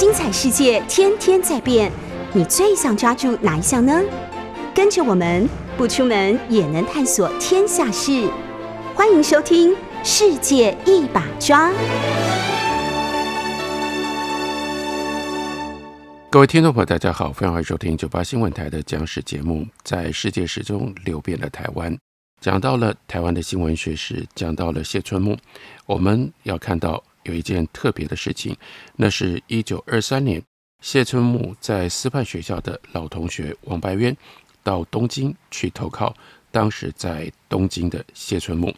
精彩世界天天在变，你最想抓住哪一项呢？跟着我们不出门也能探索天下事，欢迎收听《世界一把抓》。各位听众朋友，大家好，欢迎收听九八新闻台的讲史节目。在世界史中流遍了台湾，讲到了台湾的新闻学史，讲到了谢春木，我们要看到有一件特别的事情，那是一九二三年，谢春木在师范学校的老同学王白渊到东京去投靠当时在东京的谢春木，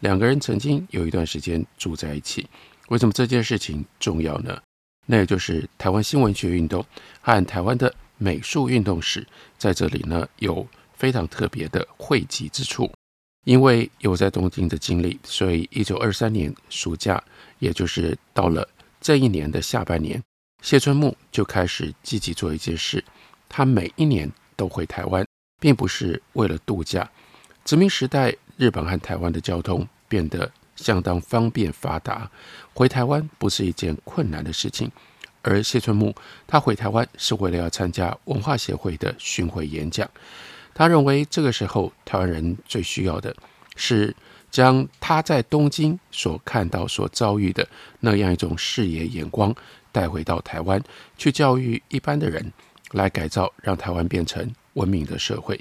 两个人曾经有一段时间住在一起。为什么这件事情重要呢？那也就是台湾新闻学运动和台湾的美术运动史，在这里呢有非常特别的汇集之处。因为有在东京的经历，所以一九二三年暑假，也就是到了这一年的下半年，谢春木就开始积极做一件事。他每一年都回台湾，并不是为了度假。殖民时代，日本和台湾的交通变得。相当方便发达，回台湾不是一件困难的事情。而谢春木他回台湾是为了要参加文化协会的巡回演讲。他认为这个时候台湾人最需要的是将他在东京所看到、所遭遇的那样一种视野眼光带回到台湾，去教育一般的人，来改造，让台湾变成文明的社会。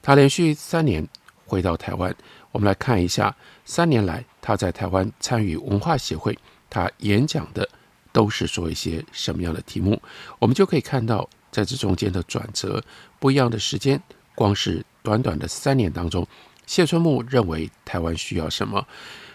他连续三年回到台湾。我们来看一下，三年来他在台湾参与文化协会，他演讲的都是说一些什么样的题目？我们就可以看到，在这中间的转折，不一样的时间，光是短短的三年当中，谢春木认为台湾需要什么，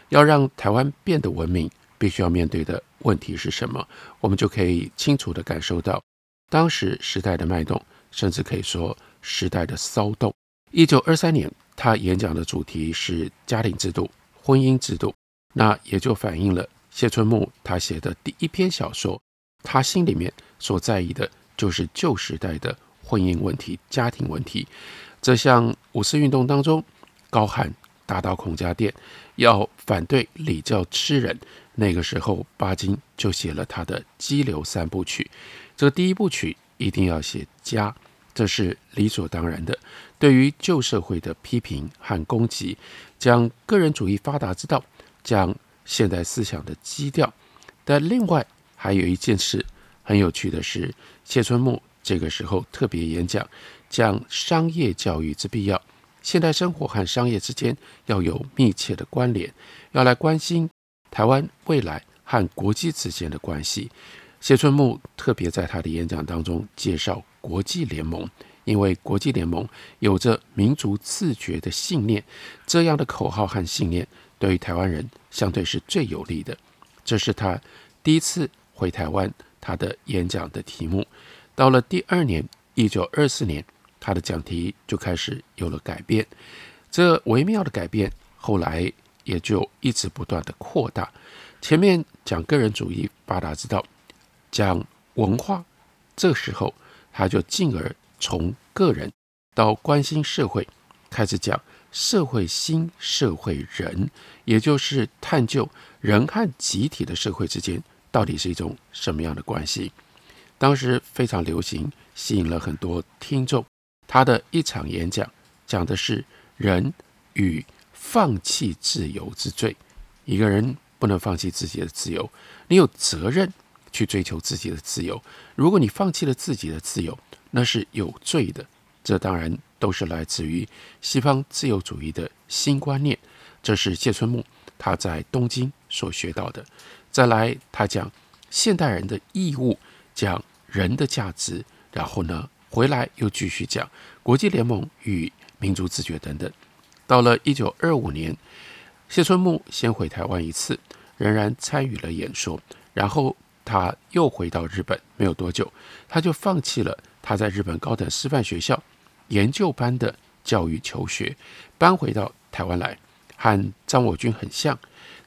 要让台湾变得文明，必须要面对的问题是什么？我们就可以清楚地感受到当时时代的脉动，甚至可以说时代的骚动。一九二三年。他演讲的主题是家庭制度、婚姻制度，那也就反映了谢春木他写的第一篇小说，他心里面所在意的就是旧时代的婚姻问题、家庭问题。这项五四运动当中高喊打倒孔家店，要反对礼教吃人，那个时候巴金就写了他的激流三部曲，这第一部曲一定要写家。这是理所当然的。对于旧社会的批评和攻击，将个人主义发达之道，将现代思想的基调。但另外还有一件事很有趣的是，谢春木这个时候特别演讲，讲商业教育之必要。现代生活和商业之间要有密切的关联，要来关心台湾未来和国际之间的关系。谢春木特别在他的演讲当中介绍。国际联盟，因为国际联盟有着民族自觉的信念，这样的口号和信念对于台湾人相对是最有利的。这是他第一次回台湾，他的演讲的题目。到了第二年，一九二四年，他的讲题就开始有了改变。这微妙的改变，后来也就一直不断的扩大。前面讲个人主义发达之道，讲文化，这时候。他就进而从个人到关心社会，开始讲社会心、社会人，也就是探究人和集体的社会之间到底是一种什么样的关系。当时非常流行，吸引了很多听众。他的一场演讲讲的是人与放弃自由之罪。一个人不能放弃自己的自由，你有责任。去追求自己的自由。如果你放弃了自己的自由，那是有罪的。这当然都是来自于西方自由主义的新观念。这是谢春木他在东京所学到的。再来，他讲现代人的义务，讲人的价值，然后呢，回来又继续讲国际联盟与民族自觉等等。到了一九二五年，谢春木先回台湾一次，仍然参与了演说，然后。他又回到日本，没有多久，他就放弃了他在日本高等师范学校研究班的教育求学，搬回到台湾来，和张我军很像。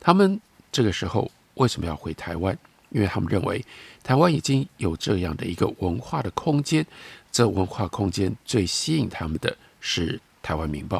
他们这个时候为什么要回台湾？因为他们认为台湾已经有这样的一个文化的空间，这文化空间最吸引他们的是《台湾民报》，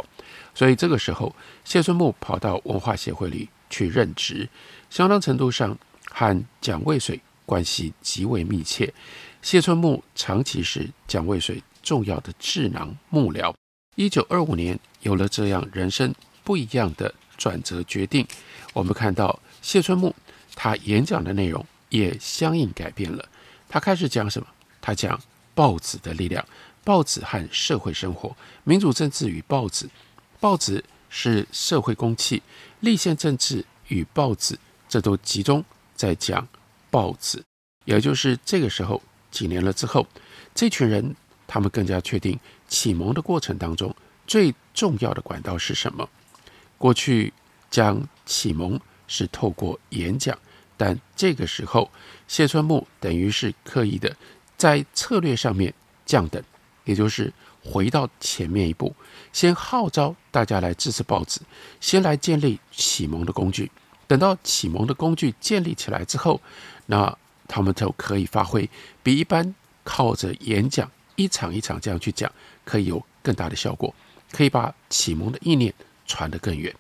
所以这个时候谢春木跑到文化协会里去任职，相当程度上和蒋渭水。关系极为密切。谢春木长期是蒋渭水重要的智囊幕僚。一九二五年有了这样人生不一样的转折决定，我们看到谢春木他演讲的内容也相应改变了。他开始讲什么？他讲报纸的力量，报纸和社会生活，民主政治与报纸，报纸是社会公器，立宪政治与报纸，这都集中在讲报纸。也就是这个时候，几年了之后，这群人他们更加确定。启蒙的过程当中，最重要的管道是什么？过去讲启蒙是透过演讲，但这个时候谢春木等于是刻意的在策略上面降等，也就是回到前面一步，先号召大家来支持报纸，先来建立启蒙的工具。等到启蒙的工具建立起来之后，那他们就可以发挥比一般靠着演讲一场一场这样去讲。可以有更大的效果，可以把启蒙的意念传得更远。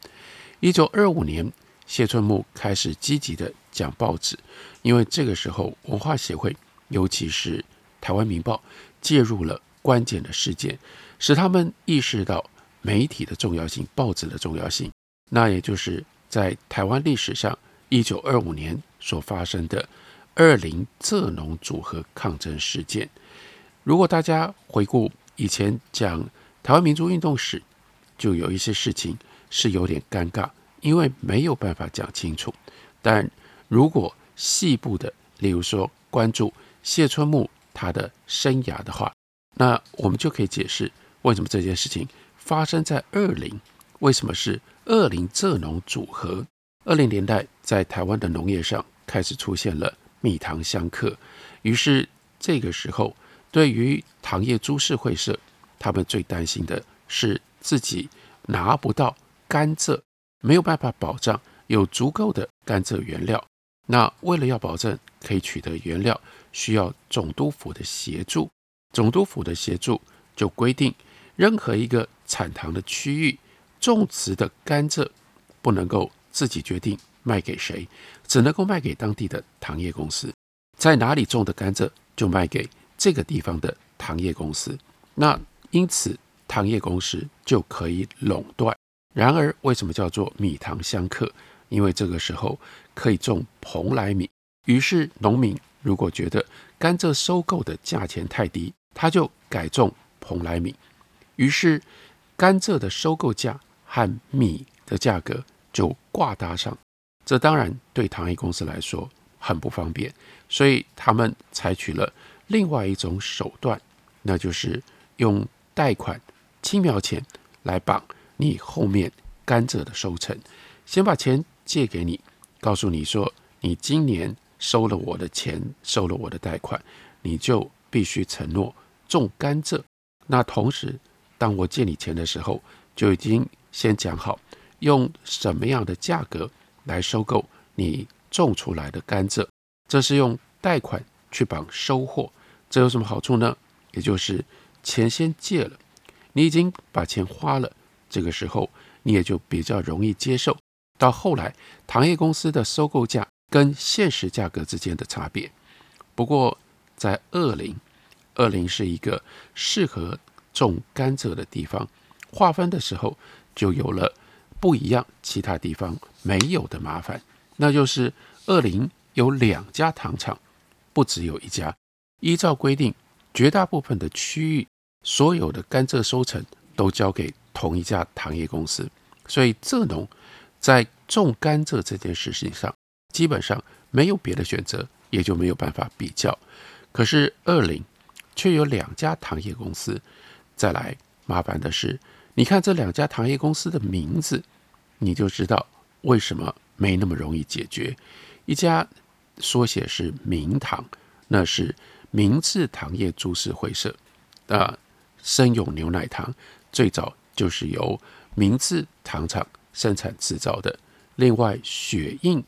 一九二五年，谢春木开始积极的讲报纸，因为这个时候文化协会，尤其是台湾民报，介入了关键的事件，使他们意识到媒体的重要性、报纸的重要性。那也就是在台湾历史上，一九二五年所发生的二林蔗农组合抗争事件。如果大家回顾，以前讲台湾民族运动史，就有一些事情是有点尴尬，因为没有办法讲清楚。但如果细部的，例如说关注谢春木他的生涯的话，那我们就可以解释为什么这件事情发生在二零，为什么是二零蔗农组合。二零年代在台湾的农业上开始出现了蜜糖相克，于是这个时候。对于糖业株式会社，他们最担心的是自己拿不到甘蔗，没有办法保障有足够的甘蔗原料。那为了要保证可以取得原料，需要总督府的协助。总督府的协助就规定，任何一个产糖的区域种植的甘蔗不能够自己决定卖给谁，只能够卖给当地的糖业公司，在哪里种的甘蔗就卖给。这个地方的糖业公司，那因此糖业公司就可以垄断。然而，为什么叫做米糖相克？因为这个时候可以种蓬莱米，于是农民如果觉得甘蔗收购的价钱太低，他就改种蓬莱米，于是甘蔗的收购价和米的价格就挂搭上。这当然对糖业公司来说很不方便，所以他们采取了。另外一种手段，那就是用贷款、轻描钱来绑你后面甘蔗的收成。先把钱借给你，告诉你说，你今年收了我的钱，收了我的贷款，你就必须承诺种甘蔗。那同时，当我借你钱的时候，就已经先讲好用什么样的价格来收购你种出来的甘蔗。这是用贷款去绑收获。这有什么好处呢？也就是钱先借了，你已经把钱花了，这个时候你也就比较容易接受。到后来，糖业公司的收购价跟现实价格之间的差别。不过，在二林，二林是一个适合种甘蔗的地方，划分的时候就有了不一样，其他地方没有的麻烦，那就是二林有两家糖厂，不只有一家。依照规定，绝大部分的区域，所有的甘蔗收成都交给同一家糖业公司，所以蔗农在种甘蔗这件事情上，基本上没有别的选择，也就没有办法比较。可是二林却有两家糖业公司。再来麻烦的是，你看这两家糖业公司的名字，你就知道为什么没那么容易解决。一家缩写是明糖，那是。明治糖业株式会社，啊，生永牛奶糖最早就是由明治糖厂生产制造的。另外，雪印，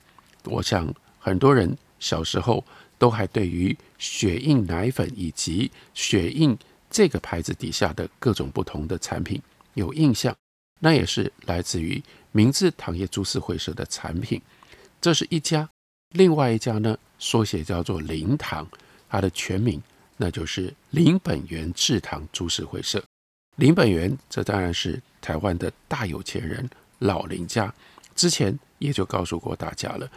我想很多人小时候都还对于雪印奶粉以及雪印这个牌子底下的各种不同的产品有印象，那也是来自于明治糖业株式会社的产品。这是一家，另外一家呢，缩写叫做林糖，它的全名那就是林本源制糖株式会社。林本源，这当然是台湾的大有钱人老林家。之前也就告诉过大家了，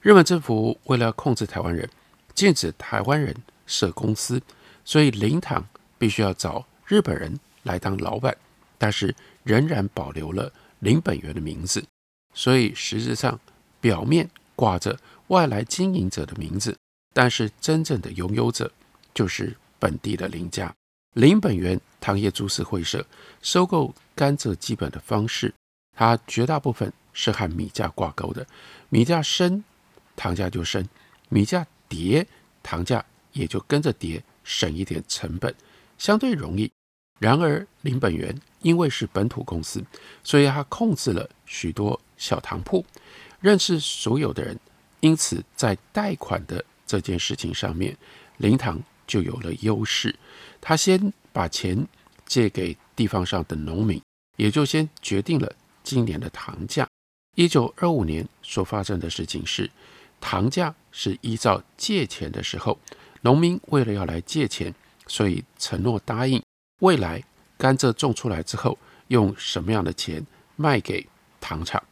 日本政府为了控制台湾人，禁止台湾人设公司，所以林堂必须要找日本人来当老板，但是仍然保留了林本源的名字，所以实质上表面挂着外来经营者的名字，但是真正的拥有者就是本地的林家。林本源糖业株式会社收购甘蔗基本的方式，它绝大部分是和米价挂钩的，米价升，糖价就升；米价跌，糖价也就跟着跌，省一点成本，相对容易。然而林本源因为是本土公司，所以他控制了许多小糖铺，认识所有的人，因此在贷款的这件事情上面，林糖就有了优势。他先把钱借给地方上的农民，也就先决定了今年的糖价。一九二五年所发生的事情是，糖价是依照借钱的时候，农民为了要来借钱，所以承诺答应未来甘蔗种出来之后，用什么样的钱卖给糖厂。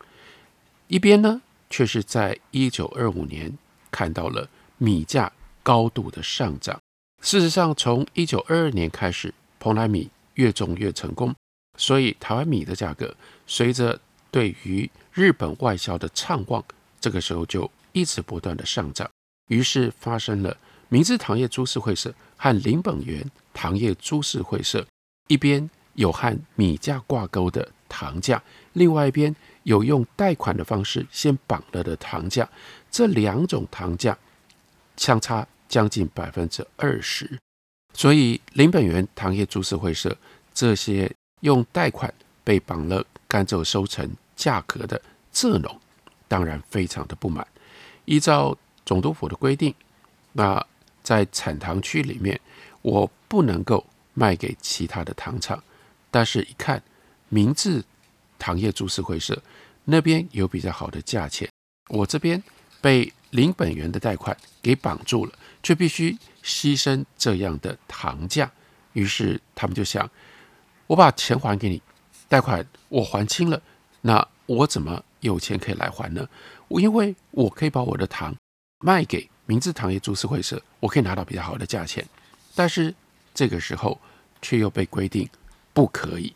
一边呢，却是在一九二五年看到了米价高度的上涨。事实上，从一九二二年开始，蓬莱米越种越成功，所以台湾米的价格随着对于日本外销的畅旺，这个时候就一直不断的上涨。于是发生了明治糖业株式会社和林本源糖业株式会社，一边有和米价挂钩的糖价，另外一边有用贷款的方式先绑了的糖价，这两种糖价相差。将近百分之二十，所以林本源糖业株式会社这些用贷款被绑了甘蔗收成价格的蔗农，当然非常的不满。依照总督府的规定，那在产糖区里面，我不能够卖给其他的糖厂，但是一看明治糖业株式会社那边有比较好的价钱，我这边被零本源的贷款给绑住了。却必须牺牲这样的糖价，于是他们就想：我把钱还给你，贷款我还清了，那我怎么有钱可以来还呢？我因为我可以把我的糖卖给明治糖业株式会社，我可以拿到比较好的价钱。但是这个时候却又被规定不可以，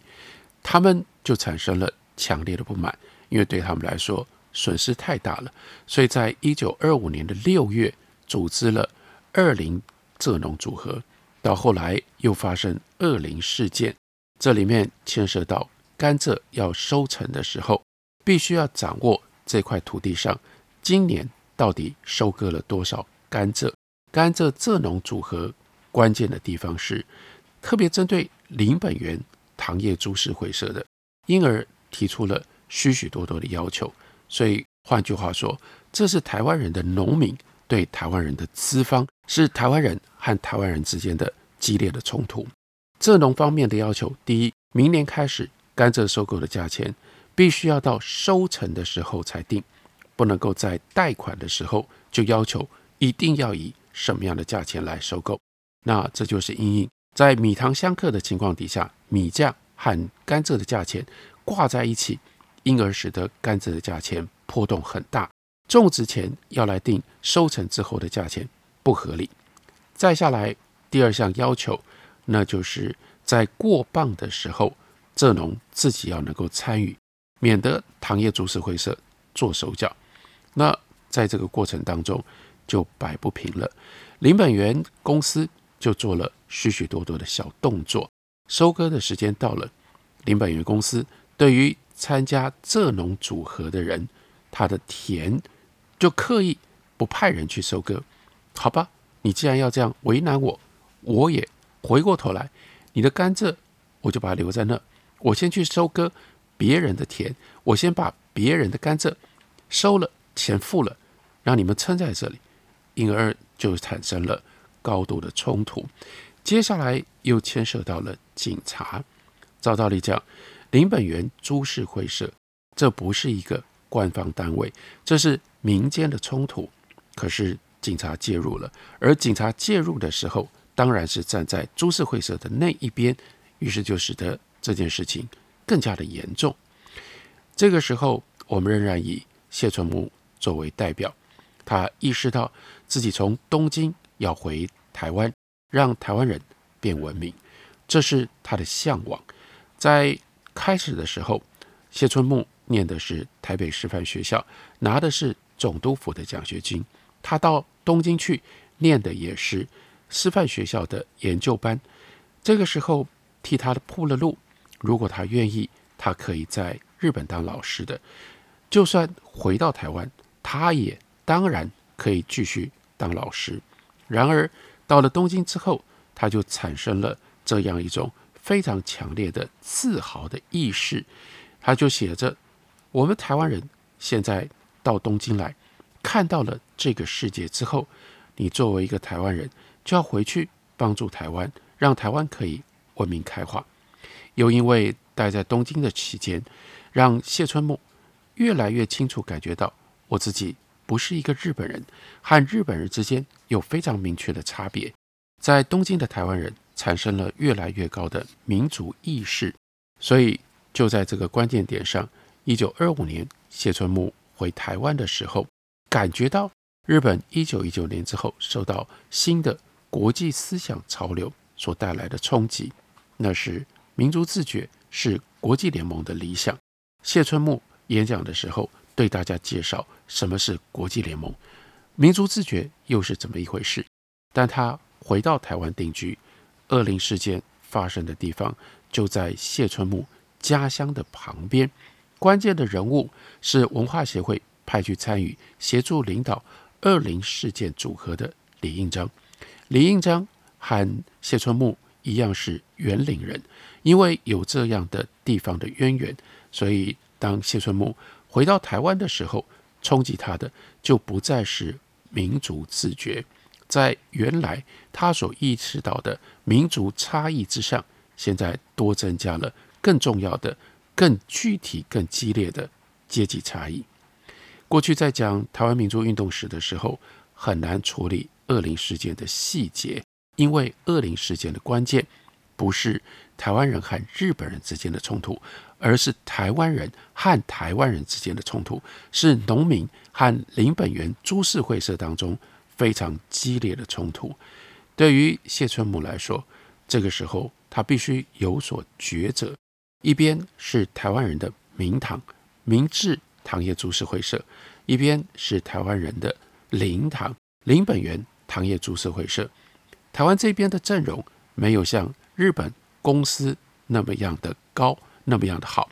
他们就产生了强烈的不满，因为对他们来说损失太大了。所以在一九二五年的六月，组织了。二零蔗农组合，到后来又发生二零事件，这里面牵涉到甘蔗要收成的时候，必须要掌握这块土地上今年到底收割了多少甘蔗。甘蔗蔗农组合关键的地方是特别针对林本源糖业株式会社的，因而提出了许许多多的要求。所以换句话说，这是台湾人的农民。对台湾人的资方是台湾人和台湾人之间的激烈的冲突。蔗农方面的要求，第一，明年开始甘蔗收购的价钱必须要到收成的时候才定，不能够在贷款的时候就要求一定要以什么样的价钱来收购。那这就是因应在米糖相克的情况底下，米价和甘蔗的价钱挂在一起，因而使得甘蔗的价钱波动很大。种植前要来定收成之后的价钱不合理。再下来第二项要求，那就是在过磅的时候，蔗农自己要能够参与，免得糖业株式会社做手脚。那在这个过程当中就摆不平了。林本源公司就做了许许多多的小动作。收割的时间到了，林本源公司对于参加蔗农组合的人，他的田。就刻意不派人去收割，好吧？你既然要这样为难我，我也回过头来，你的甘蔗我就把它留在那，我先去收割别人的田，我先把别人的甘蔗收了，钱付了，让你们撑在这里，因而就产生了高度的冲突。接下来又牵涉到了警察。照道理讲，林本源株式会社这不是一个官方单位，这是。民间的冲突，可是警察介入了，而警察介入的时候，当然是站在株式会社的那一边，于是就使得这件事情更加的严重。这个时候，我们仍然以谢春木作为代表，他意识到自己从东京要回台湾，让台湾人变文明，这是他的向往。在开始的时候，谢春木念的是台北师范学校，拿的是总督府的奖学金。他到东京去念的也是师范学校的研究班。这个时候替他铺了路。如果他愿意，他可以在日本当老师的。就算回到台湾，他也当然可以继续当老师。然而到了东京之后，他就产生了这样一种非常强烈的自豪的意识。他就写着：“我们台湾人现在到东京来，看到了这个世界之后，你作为一个台湾人，就要回去帮助台湾，让台湾可以文明开化。”又因为待在东京的期间，让谢春木越来越清楚感觉到，我自己不是一个日本人，和日本人之间有非常明确的差别。在东京的台湾人产生了越来越高的民族意识，所以。就在这个关键点上，一九二五年谢春木回台湾的时候，感觉到日本一九一九年之后受到新的国际思想潮流所带来的冲击，那是民族自觉是国际联盟的理想。谢春木演讲的时候对大家介绍什么是国际联盟，民族自觉又是怎么一回事。但他回到台湾定居，恶灵事件发生的地方就在谢春木。家乡的旁边，关键的人物是文化协会派去参与协助领导二零事件组合的李应章。李应章和谢春木一样是园岭人，因为有这样的地方的渊源，所以当谢春木回到台湾的时候，冲击他的就不再是民族自觉，在原来他所意识到的民族差异之上，现在多增加了。更重要的、更具体、更激烈的阶级差异。过去在讲台湾民族运动史的时候，很难处理恶灵事件的细节，因为恶灵事件的关键不是台湾人和日本人之间的冲突，而是台湾人和台湾人之间的冲突，是农民和林本源株式会社当中非常激烈的冲突。对于谢春母来说，这个时候他必须有所抉择。一边是台湾人的明堂明治糖业株式会社，一边是台湾人的林堂林本源糖业株式会社。台湾这边的阵容没有像日本公司那么样的高，那么样的好。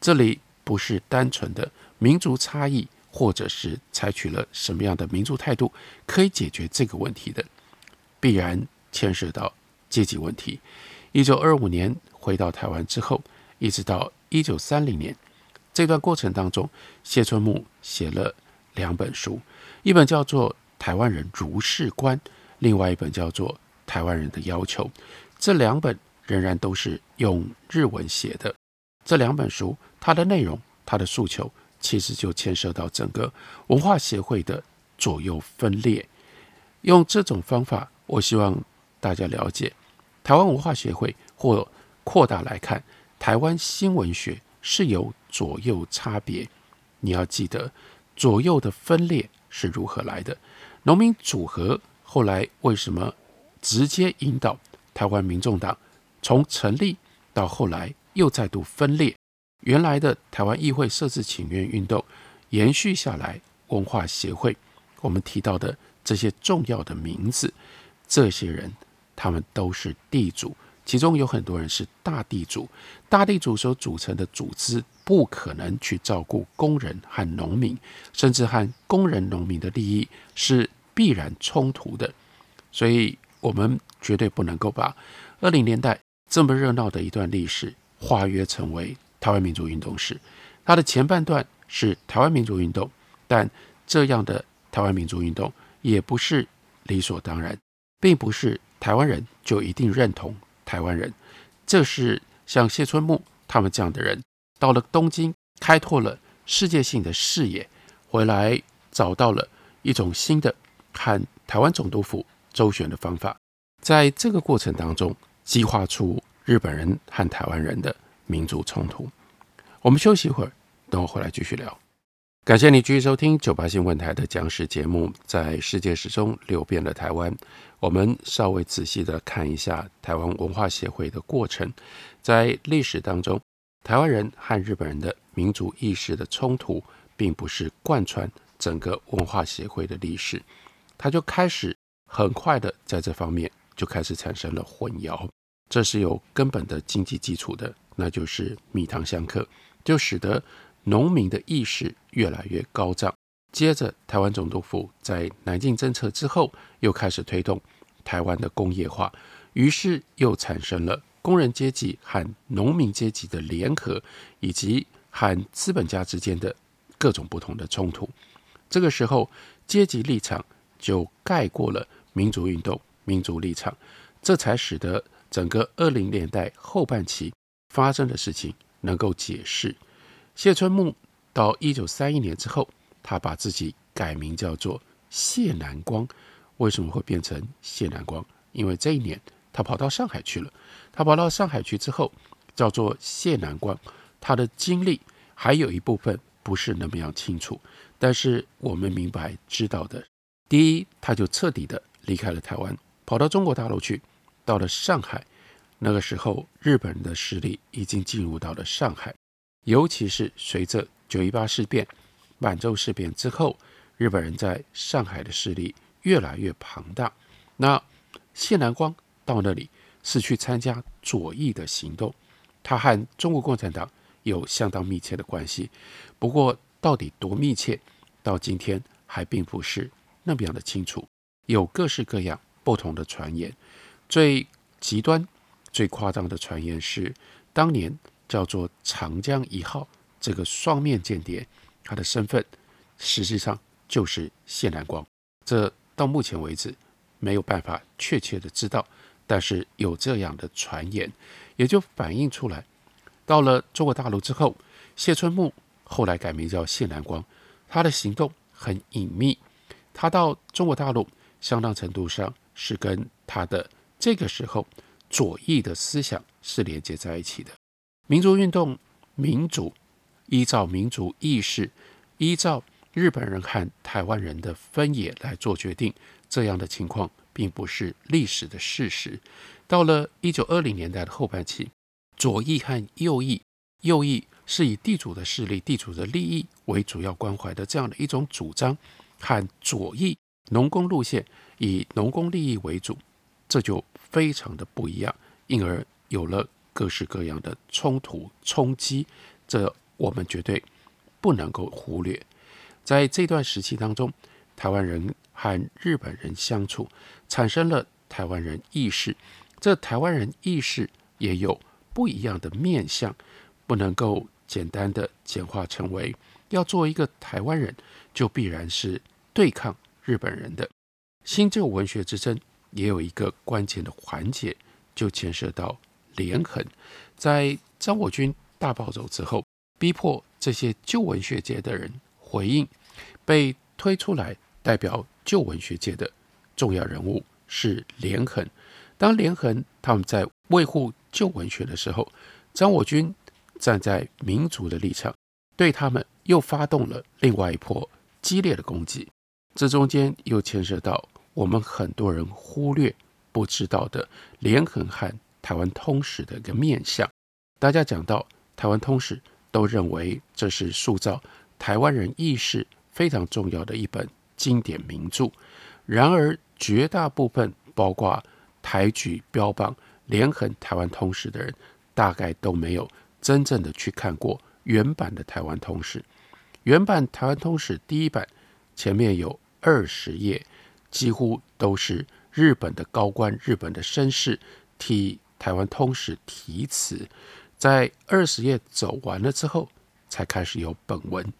这里不是单纯的民族差异，或者是采取了什么样的民族态度可以解决这个问题的，必然牵涉到阶级问题。一九二五年回到台湾之后。一直到一九三零年这段过程当中，谢春木写了两本书，一本叫做《台湾人如是观》，另外一本叫做《台湾人的要求》。这两本仍然都是用日文写的。这两本书，它的内容、它的诉求，其实就牵涉到整个文化协会的左右分裂。用这种方法，我希望大家了解台湾文化协会，或扩大来看。台湾新闻学是有左右差别，你要记得左右的分裂是如何来的。农民组合后来为什么直接引导台湾民众党从成立到后来又再度分裂？原来的台湾议会设置请愿运动延续下来，文化协会我们提到的这些重要的名字，这些人他们都是地主。其中有很多人是大地主，大地主所组成的组织不可能去照顾工人和农民，甚至和工人、农民的利益是必然冲突的。所以，我们绝对不能够把二零年代这么热闹的一段历史化约成为台湾民族运动史。它的前半段是台湾民族运动，但这样的台湾民族运动也不是理所当然，并不是台湾人就一定认同。台湾人，这是像谢春木他们这样的人，到了东京，开拓了世界性的视野，回来找到了一种新的和台湾总督府周旋的方法，在这个过程当中激化出日本人和台湾人的民族冲突。我们休息一会儿，等我回来继续聊。感谢你继续收听九八新闻台的讲史节目，在世界史中流遍了台湾。我们稍微仔细的看一下台湾文化协会的过程，在历史当中，台湾人和日本人的民族意识的冲突，并不是贯穿整个文化协会的历史，它就开始很快的在这方面就开始产生了混淆，这是有根本的经济基础的，那就是蜜糖相克，就使得。农民的意识越来越高涨。接着，台湾总督府在南进政策之后，又开始推动台湾的工业化，于是又产生了工人阶级和农民阶级的联合，以及和资本家之间的各种不同的冲突。这个时候，阶级立场就盖过了民族运动、民族立场，这才使得整个二零年代后半期发生的事情能够解释。谢春木到一九三一年之后，他把自己改名叫做谢南光。为什么会变成谢南光？因为这一年他跑到上海去了。他跑到上海去之后，叫做谢南光。他的经历还有一部分不是那么样清楚，但是我们明白知道的，第一，他就彻底的离开了台湾，跑到中国大陆去，到了上海。那个时候，日本人的势力已经进入到了上海。尤其是随着九一八事变、满洲事变之后，日本人在上海的势力越来越庞大。那谢南光到那里是去参加左翼的行动，他和中国共产党有相当密切的关系。不过，到底多密切，到今天还并不是那么样的清楚，有各式各样不同的传言。最极端、最夸张的传言是当年。叫做长江一号这个双面间谍，他的身份实际上就是谢南光。这到目前为止没有办法确切的知道，但是有这样的传言，也就反映出来。到了中国大陆之后，谢春木后来改名叫谢南光，他的行动很隐秘。他到中国大陆相当程度上是跟他的这个时候左翼的思想是连接在一起的。民族运动、民主，依照民族意识，依照日本人和台湾人的分野来做决定，这样的情况并不是历史的事实。到了一九二零年代的后半期，左翼和右翼，右翼是以地主的势力、地主的利益为主要关怀的这样的一种主张，和左翼农工路线以农工利益为主，这就非常的不一样，因而有了。各式各样的冲突冲击，这我们绝对不能够忽略。在这段时期当中，台湾人和日本人相处，产生了台湾人意识。这台湾人意识也有不一样的面相，不能够简单的简化成为要做一个台湾人，就必然是对抗日本人的。新旧文学之争也有一个关键的环节，就牵涉到。连横在张我军大暴走之后，逼迫这些旧文学界的人回应，被推出来代表旧文学界的重要人物是连横。当连横他们在维护旧文学的时候，张我军站在民族的立场，对他们又发动了另外一波激烈的攻击。这中间又牵涉到我们很多人忽略不知道的连横和。台湾通史的一个面相，大家讲到台湾通史，都认为这是塑造台湾人意识非常重要的一本经典名著。然而，绝大部分包括台举标榜连横台湾通史的人，大概都没有真正的去看过原版的台湾通史。原版台湾通史第一版前面有二十页，几乎都是日本的高官、日本的绅士替。台湾通史题词，在二十页走完了之后，才开始有本文。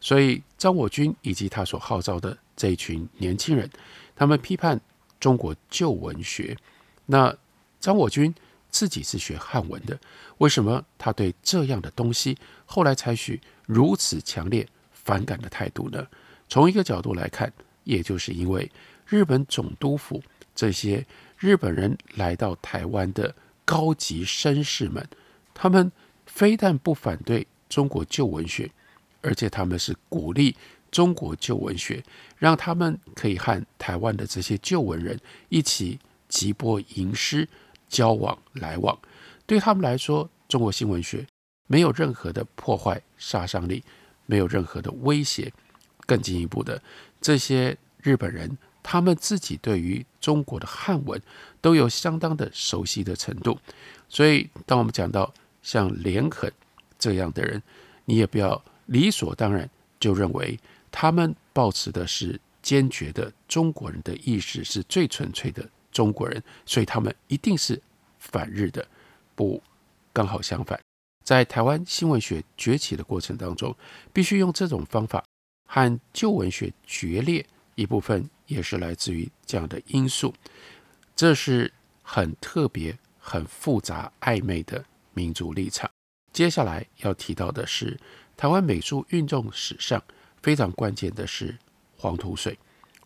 所以张我军以及他所号召的这一群年轻人，他们批判中国旧文学。那张我军自己是学汉文的，为什么他对这样的东西后来采取如此强烈反感的态度呢？从一个角度来看，也就是因为日本总督府这些日本人来到台湾的高级绅士们，他们非但不反对中国旧文学，而且他们是鼓励中国旧文学，让他们可以和台湾的这些旧文人一起集播吟诗，交往来往。对他们来说，中国新文学没有任何的破坏杀伤力，没有任何的威胁。更进一步的，这些日本人他们自己对于中国的汉文都有相当的熟悉的程度。所以，当我们讲到像连横这样的人，你也不要理所当然就认为他们抱持的是坚决的中国人的意识，是最纯粹的中国人，所以他们一定是反日的。不，刚好相反，在台湾新闻学崛起的过程当中，必须用这种方法和旧文学决裂，一部分也是来自于这样的因素。这是很特别、很复杂、暧昧的民族立场。接下来要提到的是，台湾美术运动史上非常关键的是黄土水。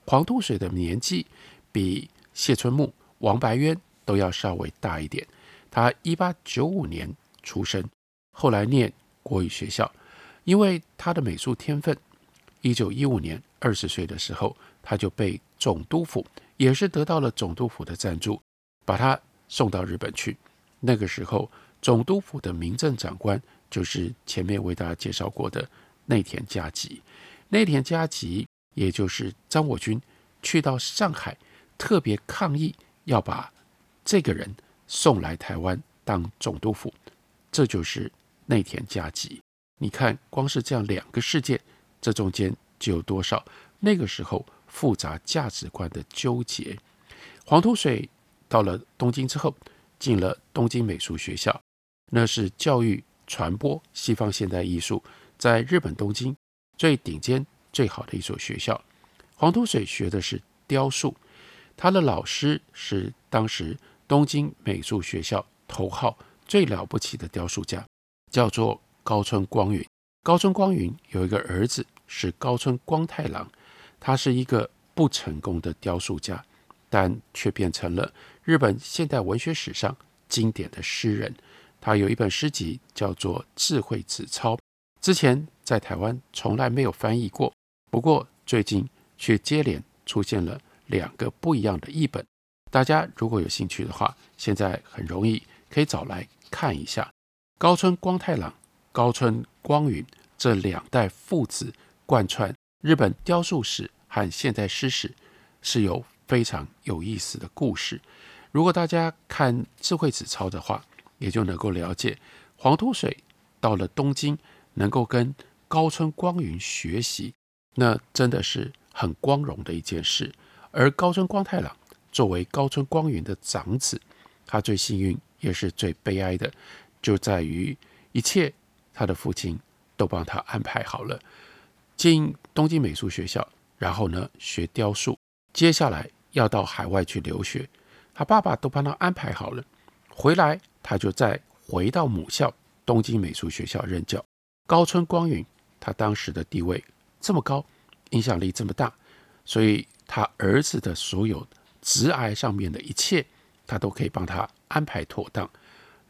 黄土水的年纪比谢春木、王白渊都要稍微大一点。他一八九五年出生，后来念国语学校，因为他的美术天分，一九一五年二十岁的时候，他就被总督府，也是得到了总督府的赞助，把他送到日本去。那个时候，总督府的民政长官就是前面为大家介绍过的内田嘉吉。内田嘉吉，也就是张我军，去到上海，特别抗议要把这个人。送来台湾当总督府，这就是内田嘉吉。你看，光是这样两个事件，这中间就有多少那个时候复杂价值观的纠结。黄土水到了东京之后，进了东京美术学校，那是教育传播西方现代艺术在日本东京最顶尖、最好的一所学校。黄土水学的是雕塑，他的老师是当时。东京美术学校头号最了不起的雕塑家叫做高村光云。高村光云有一个儿子是高村光太郎，他是一个不成功的雕塑家，但却变成了日本现代文学史上经典的诗人。他有一本诗集叫做《智慧纸钞》，之前在台湾从来没有翻译过，不过最近却接连出现了两个不一样的译本。大家如果有兴趣的话，现在很容易可以找来看一下。高村光太郎、高村光云这两代父子贯穿日本雕塑史和现代诗史，是有非常有意思的故事。如果大家看智慧纸钞的话，也就能够了解黄土水到了东京，能够跟高村光云学习，那真的是很光荣的一件事。而高村光太郎。作为高村光云的长子，他最幸运也是最悲哀的，就在于一切他的父亲都帮他安排好了，进东京美术学校，然后呢学雕塑，接下来要到海外去留学，他爸爸都帮他安排好了，回来他就再回到母校东京美术学校任教。高村光云他当时的地位这么高，影响力这么大，所以他儿子的所有。直癌上面的一切，他都可以帮他安排妥当。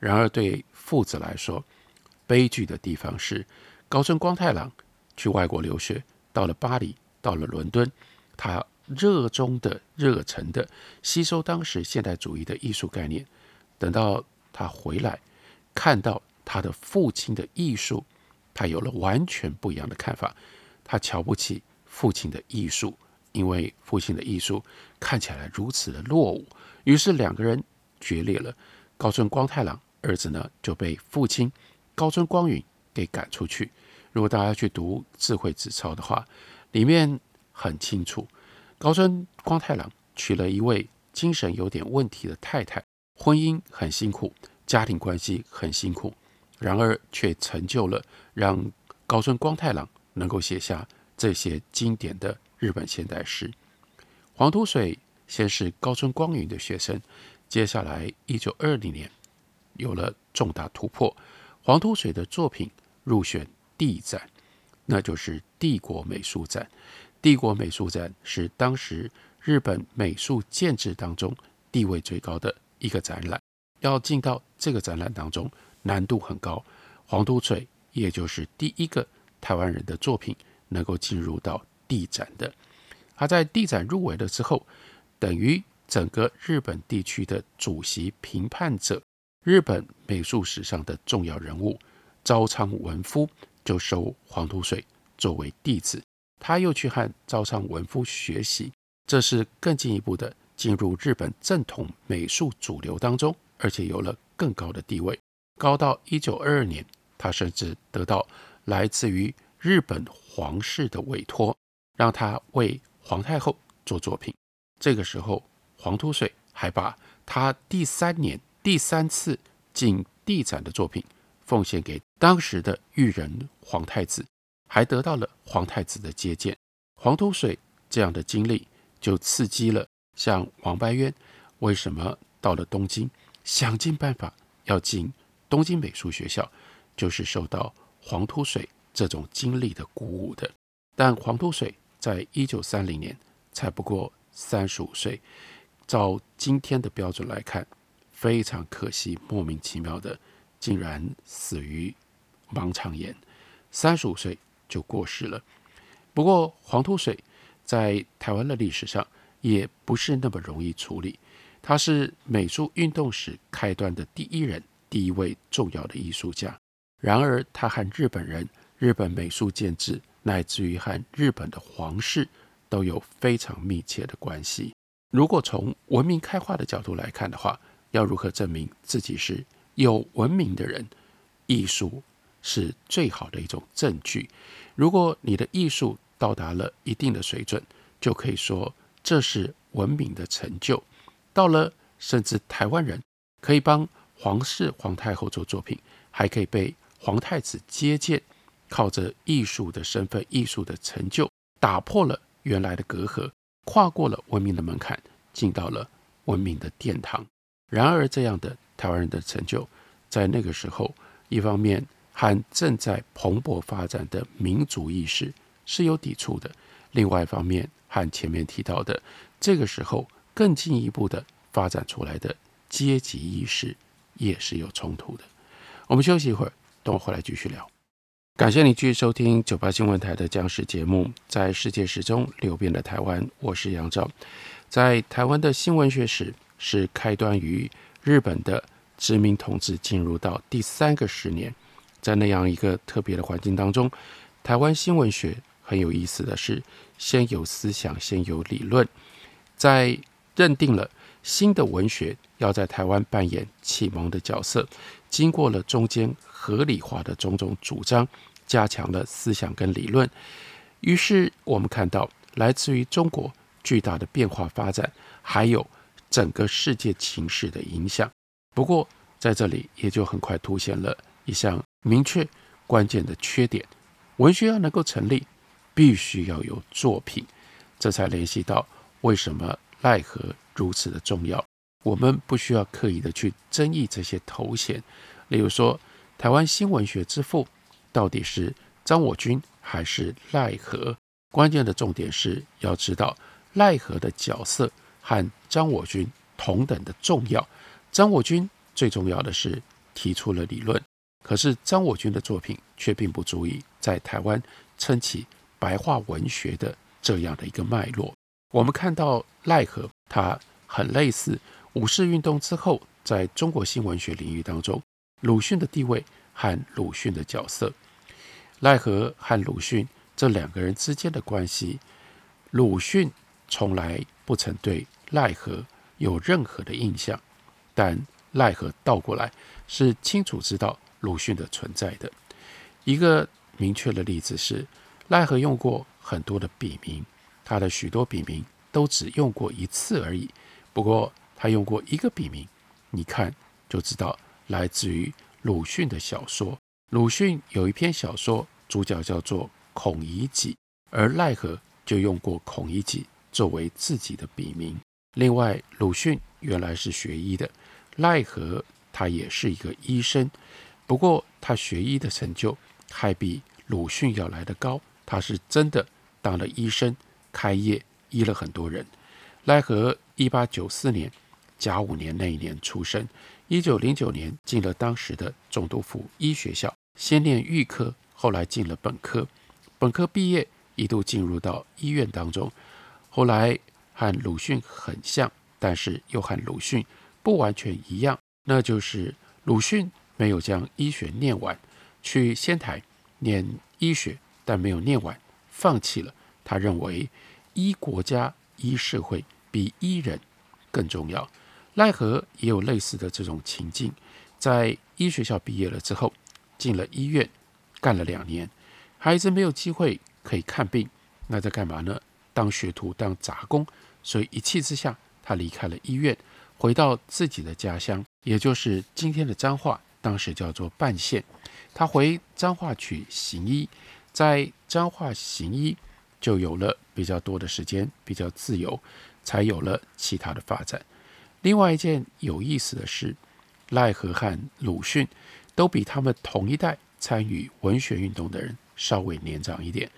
然而，对父子来说，悲剧的地方是，高村光太郎去外国留学，到了巴黎，到了伦敦，他热衷的、热忱的吸收当时现代主义的艺术概念。等到他回来，看到他的父亲的艺术，他有了完全不一样的看法。他瞧不起父亲的艺术。因为父亲的艺术看起来如此的落伍，于是两个人决裂了。高村光太郎儿子呢就被父亲高村光允给赶出去。如果大家去读《智慧纸钞》的话，里面很清楚，高村光太郎娶了一位精神有点问题的太太，婚姻很辛苦，家庭关系很辛苦，然而却成就了让高村光太郎能够写下这些经典的。日本现代诗，黄土水先是高村光云的学生，接下来一九二零年有了重大突破，黄土水的作品入选帝展，那就是帝国美术展。帝国美术展是当时日本美术建制当中地位最高的一个展览。要进到这个展览当中，难度很高。黄土水也就是第一个台湾人的作品能够进入到地展的。他在地展入围了之后，等于整个日本地区的主席评判者，日本美术史上的重要人物朝仓文夫就收黄土水作为弟子。他又去和朝仓文夫学习，这是更进一步的进入日本正统美术主流当中。而且有了更高的地位，高到一九二二年，他甚至得到来自于日本皇室的委托，让他为皇太后做作品。这个时候，黄土水还把他第三年第三次进地展的作品奉献给当时的裕仁皇太子，还得到了皇太子的接见。黄土水这样的经历，就刺激了像王白渊，为什么到了东京？想尽办法要进东京美术学校，就是受到黄土水这种经历的鼓舞的。但黄土水在一九三零年才不过三十五岁，照今天的标准来看，非常可惜，莫名其妙的竟然死于盲肠炎，三十五岁就过世了。不过黄土水在台湾的历史上也不是那么容易处理。他是美术运动史开端的第一人，第一位重要的艺术家。然而，他和日本人、日本美术建制，乃至于和日本的皇室都有非常密切的关系。如果从文明开化的角度来看的话，要如何证明自己是有文明的人？艺术是最好的一种证据。如果你的艺术到达了一定的水准，就可以说这是文明的成就。到了，甚至台湾人可以帮皇室皇太后做作品，还可以被皇太子接见，靠着艺术的身份、艺术的成就，打破了原来的隔阂，跨过了文明的门槛，进到了文明的殿堂。然而，这样的台湾人的成就，在那个时候，一方面和正在蓬勃发展的民族意识是有抵触的；另外一方面，和前面提到的这个时候。更进一步的发展出来的阶级意识也是有冲突的。我们休息一会儿，等我回来继续聊。感谢你继续收听九八新闻台的僵尸节目，在世界史中流变的台湾，我是杨照。在台湾的新闻学史是开端于日本的殖民统治进入到第三个十年，在那样一个特别的环境当中，台湾新闻学很有意思的是，先有思想，先有理论，在认定了新的文学要在台湾扮演启蒙的角色，经过了中间合理化的种种主张，加强了思想跟理论，于是我们看到来自于中国巨大的变化发展，还有整个世界情势的影响。不过在这里也就很快凸显了一项明确关键的缺点：文学要能够成立，必须要有作品。这才联系到为什么。奈何如此的重要？我们不需要刻意的去争议这些头衔。例如说，台湾新闻学之父到底是张我军还是奈何？关键的重点是要知道奈何的角色和张我军同等的重要。张我军最重要的是提出了理论，可是张我军的作品却并不足以在台湾撑起白话文学的这样的一个脉络。我们看到奈何，它很类似五四运动之后，在中国新文学领域当中，鲁迅的地位和鲁迅的角色。奈何和鲁迅这两个人之间的关系，鲁迅从来不曾对奈何有任何的印象，但奈何倒过来是清楚知道鲁迅的存在的。一个明确的例子是，奈何用过很多的笔名。他的许多笔名都只用过一次而已，不过他用过一个笔名，你看就知道来自于鲁迅的小说。鲁迅有一篇小说，主角叫做孔乙己，而奈何就用过孔乙己作为自己的笔名。另外，鲁迅原来是学医的，奈何他也是一个医生，不过他学医的成就还比鲁迅要来得高，他是真的当了医生。开业医了很多人。奈何一八九四年甲午年那一年出生，一九零九年进了当时的总督府医学校，先念预科，后来进了本科。本科毕业，一度进入到医院当中，后来和鲁迅很像，但是又和鲁迅不完全一样，那就是鲁迅没有将医学念完，去仙台念医学，但没有念完，放弃了。他认为医国家。医社会比医人更重要。奈何也有类似的这种情境，在医学校毕业了之后，进了医院干了两年，孩子没有机会可以看病，那在干嘛呢？当学徒，当杂工。所以一气之下，他离开了医院，回到自己的家乡，也就是今天的彰化，当时叫做半县。他回彰化去行医，在彰化行医。就有了比较多的时间，比较自由，才有了其他的发展。另外一件有意思的是，赖和和鲁迅都比他们同一代参与文学运动的人稍微年长一点。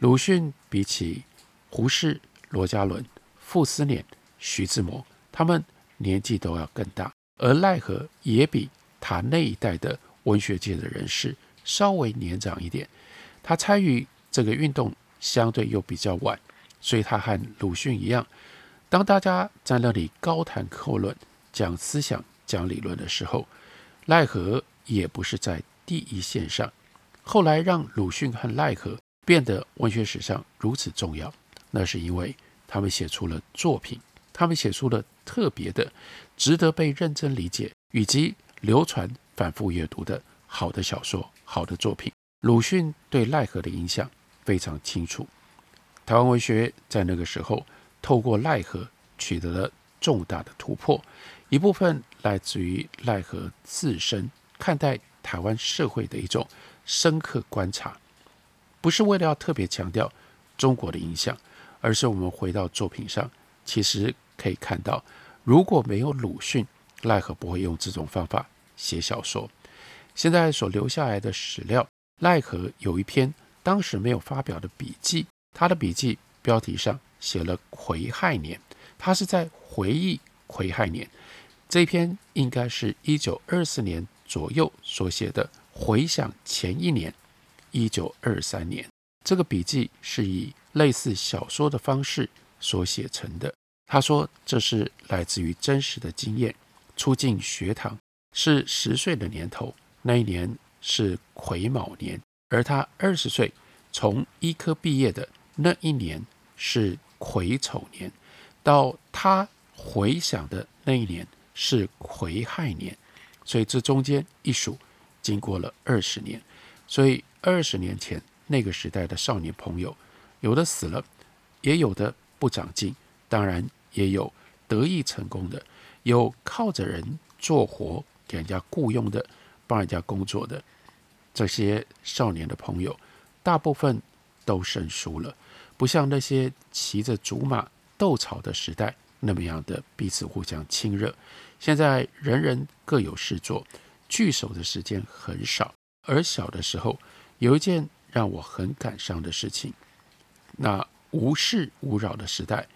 鲁迅比起胡适、罗家伦、傅斯年、徐志摩，他们年纪都要更大，而赖和也比他那一代的文学界的人士稍微年长一点。他参与这个运动。相对又比较晚，所以他和鲁迅一样，当大家在那里高谈阔论、讲思想、讲理论的时候，奈何也不是在第一线上。后来让鲁迅和奈何变得文学史上如此重要，那是因为他们写出了作品，他们写出了特别的、值得被认真理解以及流传、反复阅读的好的小说、好的作品。鲁迅对奈何的影响。非常清楚，台湾文学在那个时候透过奈何取得了重大的突破，一部分来自于奈何自身看待台湾社会的一种深刻观察，不是为了要特别强调中国的影响，而是我们回到作品上，其实可以看到，如果没有鲁迅，奈何不会用这种方法写小说。现在所留下来的史料，奈何有一篇。当时没有发表的笔记，他的笔记标题上写了“癸亥年”，他是在回忆癸亥年。这篇应该是一九二四年左右所写的，回想前一年，一九二三年。这个笔记是以类似小说的方式所写成的。他说这是来自于真实的经验。初进学堂是十岁的年头，那一年是癸卯年。而他二十岁从医科毕业的那一年是癸丑年，到他回想的那一年是癸亥年，所以这中间一数，经过了二十年。所以二十年前那个时代的少年朋友，有的死了，也有的不长进，当然也有得意成功的，有靠着人做活给人家雇佣的，帮人家工作的。这些少年的朋友，大部分都生疏了，不像那些骑着竹马斗草的时代那么样的彼此互相亲热。现在人人各有事做，聚首的时间很少。而小的时候，有一件让我很感伤的事情：那无事无扰的时代，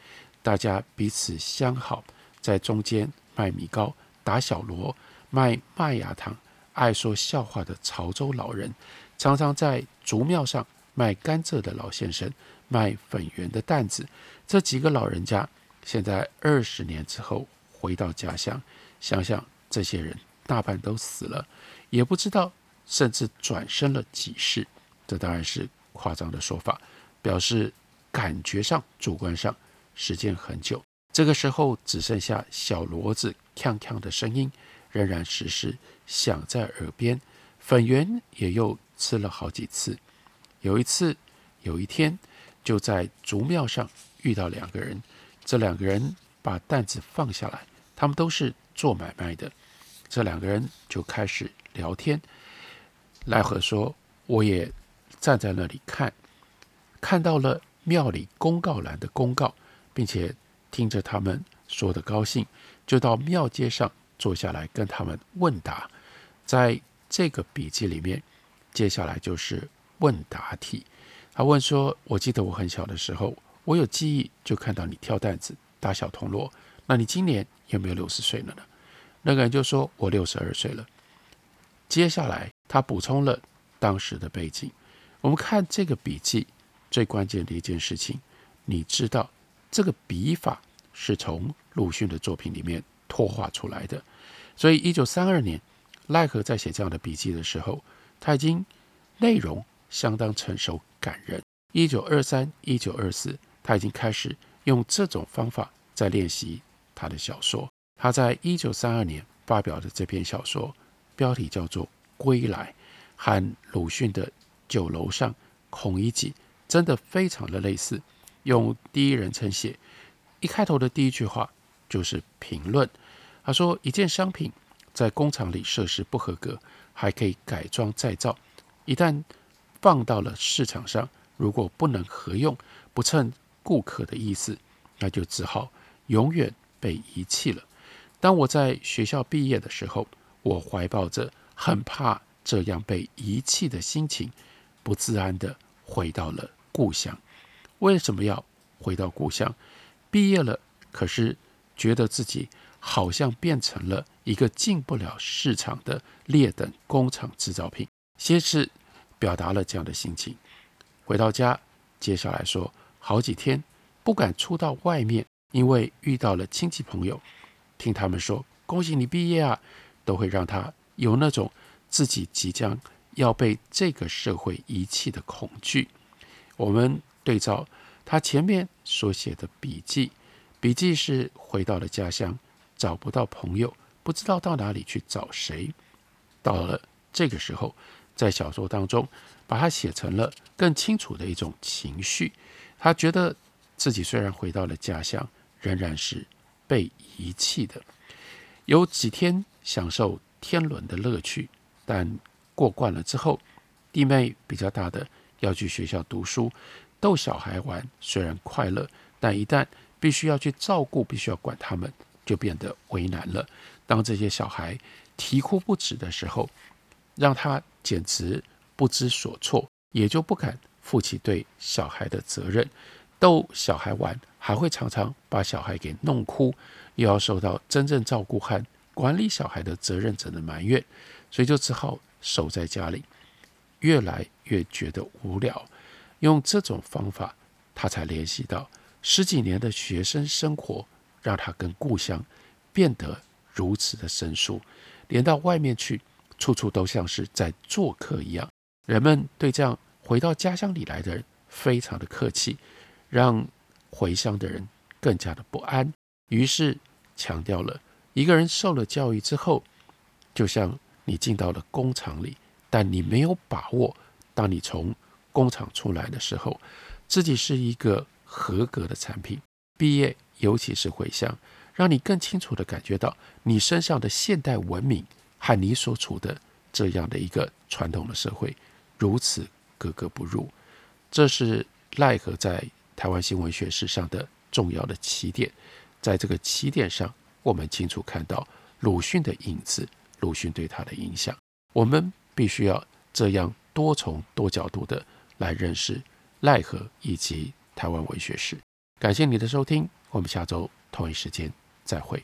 大家彼此相好，在中间卖米糕、打小锣、卖麦芽糖。爱说笑话的潮州老人，常常在竹庙上卖甘蔗的老先生，卖粉圆的担子。这几个老人家，现在二十年之后回到家乡，想想这些人大半都死了，也不知道甚至转生了几世。这当然是夸张的说法，表示感觉上、主观上时间很久。这个时候只剩下小骡子锵锵的声音。仍然时时响在耳边，粉圆也又吃了好几次。有一次，有一天，就在竹庙上遇到两个人。这两个人把担子放下来，他们都是做买卖的。这两个人就开始聊天。赖和说：“我也站在那里看，看到了庙里公告栏的公告，并且听着他们说的高兴，就到庙街上。”坐下来跟他们问答，在这个笔记里面，接下来就是问答题。他问说：“我记得我很小的时候，我有记忆就看到你挑担子、打小铜锣。那你今年有没有六十岁了呢？”那个人就说：“我六十二岁了。”接下来他补充了当时的背景。我们看这个笔记最关键的一件事情，你知道这个笔法是从鲁迅的作品里面拓画出来的。所以，一九三二年，赖和在写这样的笔记的时候，他已经内容相当成熟、感人。一九二三、一九二四，他已经开始用这种方法在练习他的小说。他在一九三二年发表的这篇小说，标题叫做《归来》，和鲁迅的《酒楼上孔乙己》真的非常的类似。用第一人称写，一开头的第一句话就是评论。他说：“一件商品在工厂里设施不合格，还可以改装再造；一旦放到了市场上，如果不能合用，不称顾客的意思，那就只好永远被遗弃了。当我在学校毕业的时候，我怀抱着很怕这样被遗弃的心情，不自然地回到了故乡。为什么要回到故乡？毕业了，可是觉得自己……”好像变成了一个进不了市场的劣等工厂制造品。先是表达了这样的心情，回到家，接下来说好几天不敢出到外面，因为遇到了亲戚朋友，听他们说恭喜你毕业啊，都会让他有那种自己即将要被这个社会遗弃的恐惧。我们对照他前面所写的笔记，笔记是回到了家乡。找不到朋友，不知道到哪里去找谁。到了这个时候，在小说当中，把它写成了更清楚的一种情绪。他觉得自己虽然回到了家乡，仍然是被遗弃的。有几天享受天伦的乐趣，但过惯了之后，弟妹比较大的要去学校读书，逗小孩玩虽然快乐，但一旦必须要去照顾，必须要管他们。就变得为难了。当这些小孩啼哭不止的时候，让他简直不知所措，也就不敢负起对小孩的责任。逗小孩玩，还会常常把小孩给弄哭，又要受到真正照顾和管理小孩的责任者的埋怨，所以就只好守在家里，越来越觉得无聊。用这种方法，他才联系到十几年的学生生活。让他跟故乡变得如此的生疏，连到外面去，处处都像是在做客一样。人们对这样回到家乡里来的人非常的客气，让回乡的人更加的不安。于是强调了，一个人受了教育之后，就像你进到了工厂里，但你没有把握，当你从工厂出来的时候，自己是一个合格的产品，毕业。尤其是回乡，让你更清楚地感觉到你身上的现代文明和你所处的这样的一个传统的社会如此格格不入。这是赖和在台湾新闻学史上的重要的起点。在这个起点上，我们清楚看到鲁迅的影子，鲁迅对他的影响。我们必须要这样多重多角度的来认识奈何以及台湾文学史。感谢你的收听。我们下周同一时间再会。